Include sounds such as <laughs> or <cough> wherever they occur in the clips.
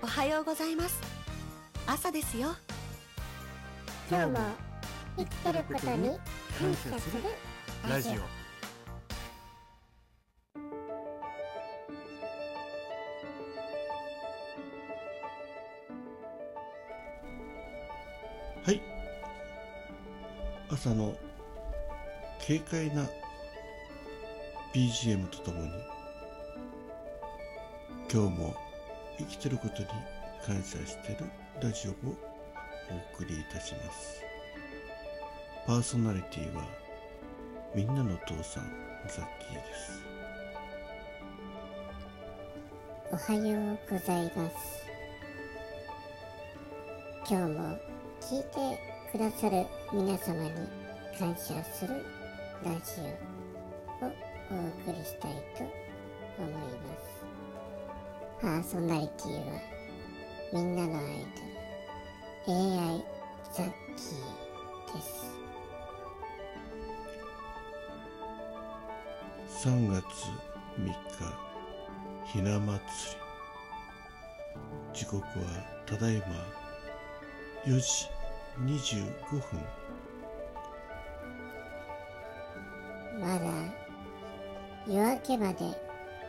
おはようございます。朝ですよ。今日も生きてることに感謝するラジオ。はい。朝の軽快な BGM とともに今日も生きてることに感謝してるラジオをお送りいたします。パーソナリティはみんなの父さんザッキーです。おはようございます。今日も聞いてくださる皆様に感謝するラジオをお送りしたいと思います。パーソナリティはみんなのアイドル。AI ザッキーです。3月3日ひな祭り。時刻はただいま4時25分。まだ夜明けまで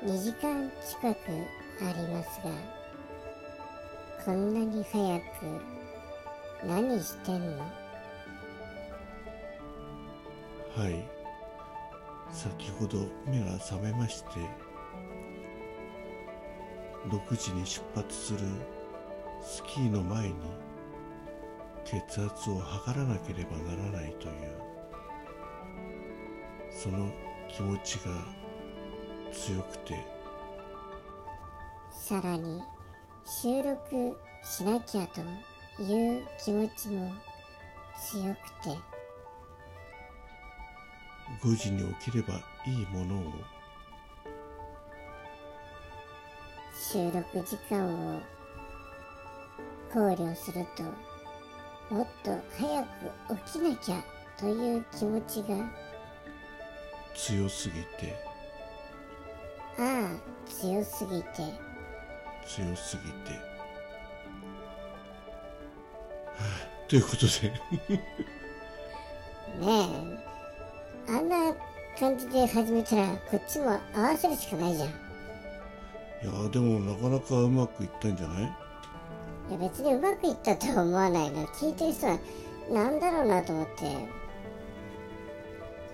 2時間近くありますがこんなに早く何してんの？はい。先ほど目が覚めまして6時に出発するスキーの前に血圧を測らなければならないというその気持ちが強くてさらに収録しなきゃという気持ちも強くて。5時に起きればいいものを収録時間を考慮するともっと早く起きなきゃという気持ちが強すぎてああ強すぎて強すぎて、はあ、ということで。ねえ。あんな感じで始めたらこっちも合わせるしかないじゃん。いやでもなかなかうまくいったんじゃない？や別にうまくいったとは思わないの。聞いてる人はなんだろうなと思って。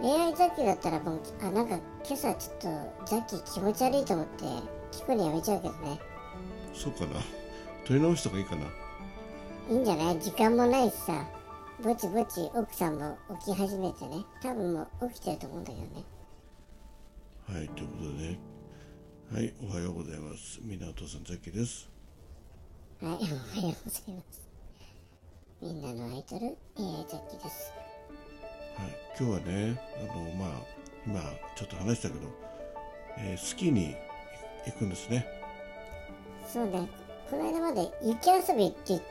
AI ザッキーだったらもうあなんか今朝ちょっとザッキー気持ち悪いと思って聞くのやめちゃうけどねそうかな。取り直した方がいいかな。いいんじゃない？時間もないしさ。ぼちぼち奥さんも起き始めてね。多分もう起きてると思うんだけどね。はいということではいおはようございます。みんなお父さんザッキーです。はいおはようございます。みんなのアイドル AI ザッキーです。はい今日はねあのまあ今ちょっと話したけど、えー、スキーに行くんですねそうねこの間まで雪遊びって言って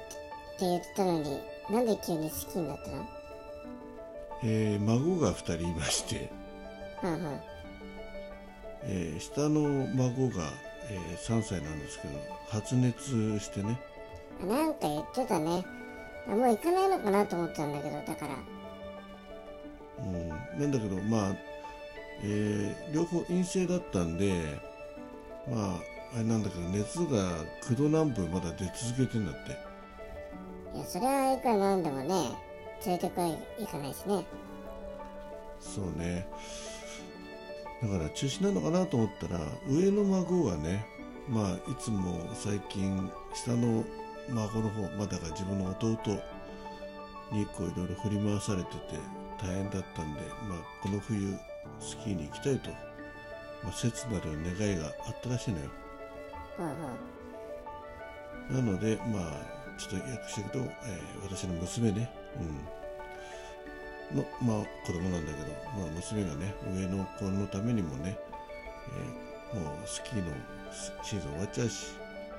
言ってたのになんで急に好きになったの？えー、孫が2人いまして、はんはんえー下の孫が、えー3歳なんですけど発熱してね。あなんか言ってたね。あもう行かないのかなと思ったんだけどだから。うん、なんだけどまあ、えー両方陰性だったんでまああれなんだけど熱が9度南部まだ出続けてんだって。いやそれはいくらなんでもね連れてこいいかないしね。そうね。だから中止なのかなと思ったら上の孫がねまあいつも最近下の孫の方まあだから自分の弟にこういろいろ振り回されてて大変だったんで、まあ、この冬スキーに行きたいと、まあ、切なる願いがあったらしいのよ。ほうほうなのでまあちょっと訳していくと、えー私の娘ね、うん、のまあ子供なんだけど、まあ、娘がね上の子のためにもね、えーもうスキーのシーズン終わっちゃうし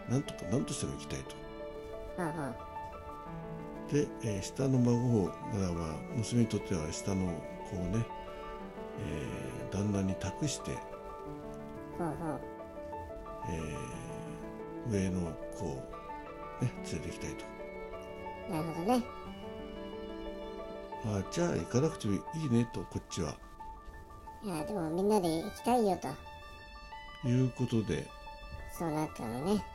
なんとか何としても行きたいと。で、えー下の孫をだからまあ娘にとっては下の子をね、えー旦那に託して、えー上の子を連れて行きたいと。なるほどね。あじゃあ行かなくてもいいねとこっちは。いやでもみんなで行きたいよと。いうことで。そうなったのね。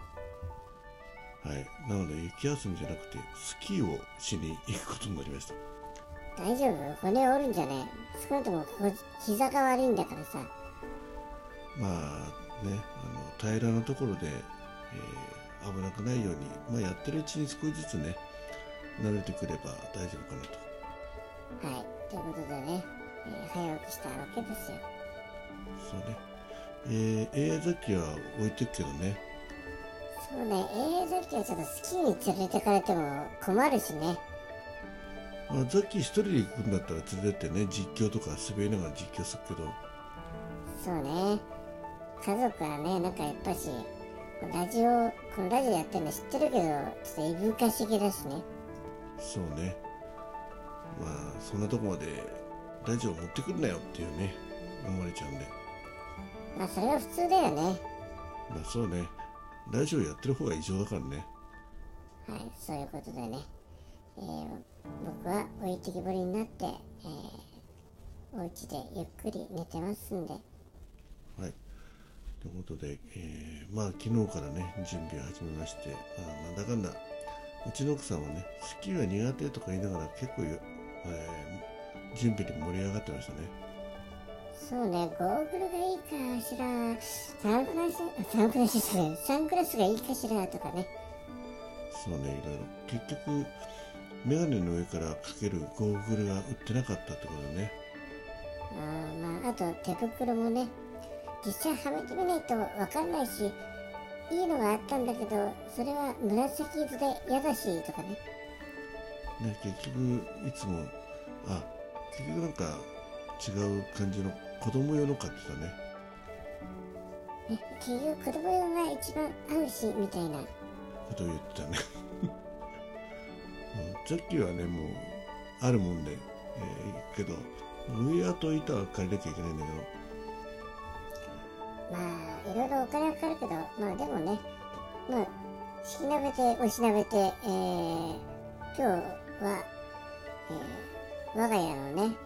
はい。なので雪遊びじゃなくてスキーをしに行くことになりました。大丈夫？骨折るんじゃねえ？少なくともここ膝が悪いんだからさ。まあねあの平らなところで、えー危なくないように、まあ、やってるうちに少しずつね慣れてくれば大丈夫かなと。はい。ということでね、えー早起きしたわけですよ。そうね。えー、AI 雑記は置いてくけどね。そうね。AI ザッキはちょっとスキーに連れてかれても困るしね。まあ、ザッキー一人で行くんだったら連れてってね実況とか滑りながら実況するけど。そうね家族はねなんかやっぱしラジオこのラジオやってるの知ってるけどちょっといぶかしげだしね。そうね。まあそんなとこまでラジオ持ってくるなよっていうね思われちゃうんで。まあそれは普通だよね。まあそうね。ラジオやってる方が異常だからね。はいそういうことでね、えー僕は置いてきぼりになって、えーお家でゆっくり寝てますんで。はいということで、えーまあ昨日からね準備を始めまして、まあ、なんだかんだうちの奥さんはねスキーは苦手とか言いながら結構よ、えー準備に盛り上がってましたね。そうねゴーグルがいいかしらサングラスあサングラスサングラスがいいかしらとかね。そうねいろいろ。結局メガネの上からかけるゴーグルが売ってなかったってことでね。あーまああと手袋もね実際はめてみないと分かんないしいいのがあったんだけどそれは紫色で嫌だしとかね。ね結局いつもあ結局なんか違う感じの子供用の買ってたね。ね結局子供用が一番合うしみたいな。ことを言ってたね。<laughs> うんジャッキーはねもうあるもんで、えー行くけどウェアと板は借りなきゃいけないんだけどまあいろいろお金はかかるけどまあでもねまあしきなべておしなべて、えー今日は、えー我が家のね、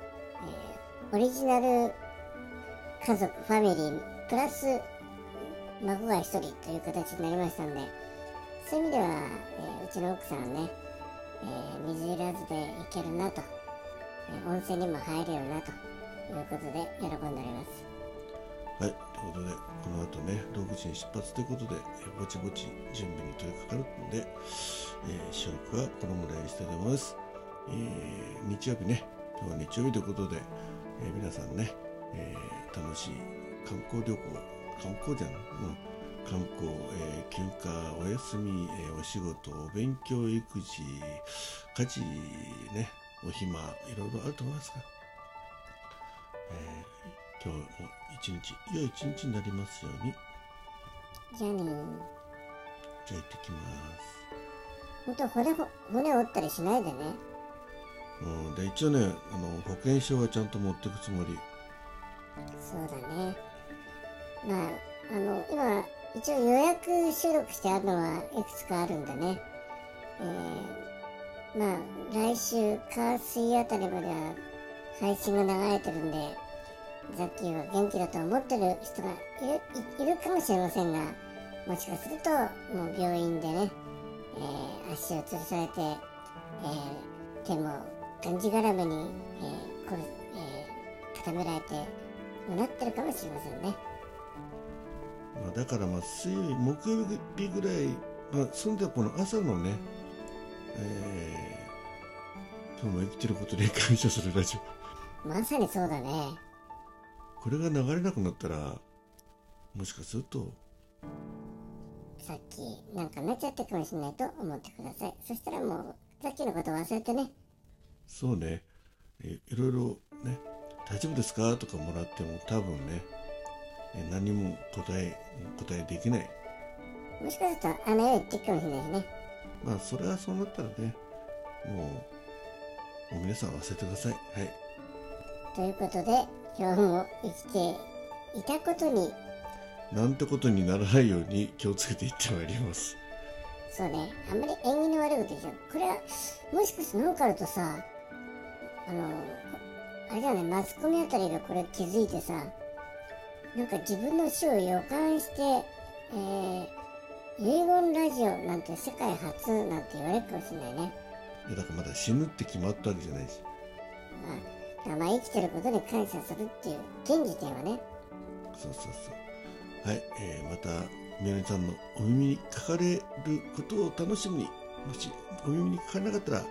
えーオリジナル家族ファミリープラス孫が一人という形になりましたんでそういう意味では、えーうちの奥さんはね、えー水いらずで行けるなと、えー温泉にも入れるなということで喜んでおります。はいということでこの後ね6時に出発ということで、えぼちぼち準備に取り掛かるんで、えー、収録はこのぐらいにしたいと思います、えー日曜日ね今日は日曜日ということで、えー皆さんね、えー楽しい観光旅行観光じゃん、うん、観光、えー休暇お休み、えお仕事お勉強育児家事ねお暇いろいろあると思いますが、えー今日も一日良い一日になりますように。じゃあねじゃあ行ってきます。ほんと骨ほ骨折ったりしないでね。うん、で一応ねあの保険証はちゃんと持ってくつもり。そうだね。まああの今一応予約収録してあるのはいくつかあるんだね。えー、まあ来週火水あたりまでは配信が流れてるんでザッキーは元気だと思ってる人がいるいいるかもしれませんがもしかするともう病院でね、えー足を吊るされて、えー手もがんじがらめに、えーこれえー固められてなってるかもしれませんね。まあ、だからまあ水曜日木曜日ぐらい、まあ、住んではこの朝のね、えー今日も生きてることに感謝するラジオまさにそうだね。これが流れなくなったらもしかするとさっきなんかなっちゃったかもしれないと思ってください。そしたらもうさっきのこと忘れてね。そうね、えいろいろね大丈夫ですか？とかもらっても多分ねえ何も答え答えできないもしかするとあの世言ってくかもしれないしね。まあそれはそうなったらねもう皆さん忘れてくださいはいということで今日も生きていたことに。なんてことにならないように気をつけていってまいります。そうね。あんまり縁起の悪いことでしょこれはもしかしてノーカルとさあのあれだよね。マスコミあたりがこれ気づいてさなんか自分の死を予感してえー、遺言ラジオなんて世界初なんて言われるかもしれないね。いやだからまだ死ぬって決まったわけじゃないしまあ、まあ生きてることに感謝するっていう現時点はね。そうそうそう。はい、えーまた宮根さんのお耳にかかれることを楽しみにもしお耳にかからなかったら、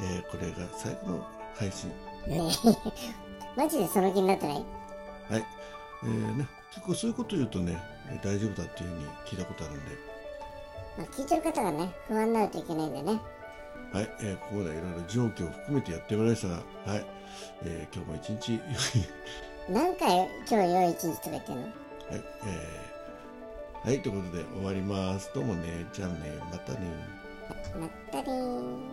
えーこれが最後の配信。ね <laughs> マジでその気になってない？はい、えーね、結構そういうこと言うとねえー大丈夫だっていうふうに聞いたことあるんで。まあ、聞いてる方がね不安になるといけないんでね。はい、えーここでいろいろ状況を含めてやってまいりましたが、はい、えー今日も一日、<laughs> 何回今日良い一日とか言ってんの？はい、えーはい、ということで終わります。どうもね、じゃあね、またね。まったりーん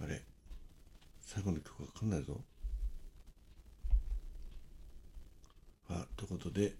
あれ最後の曲わかんないぞ。あ、ということで。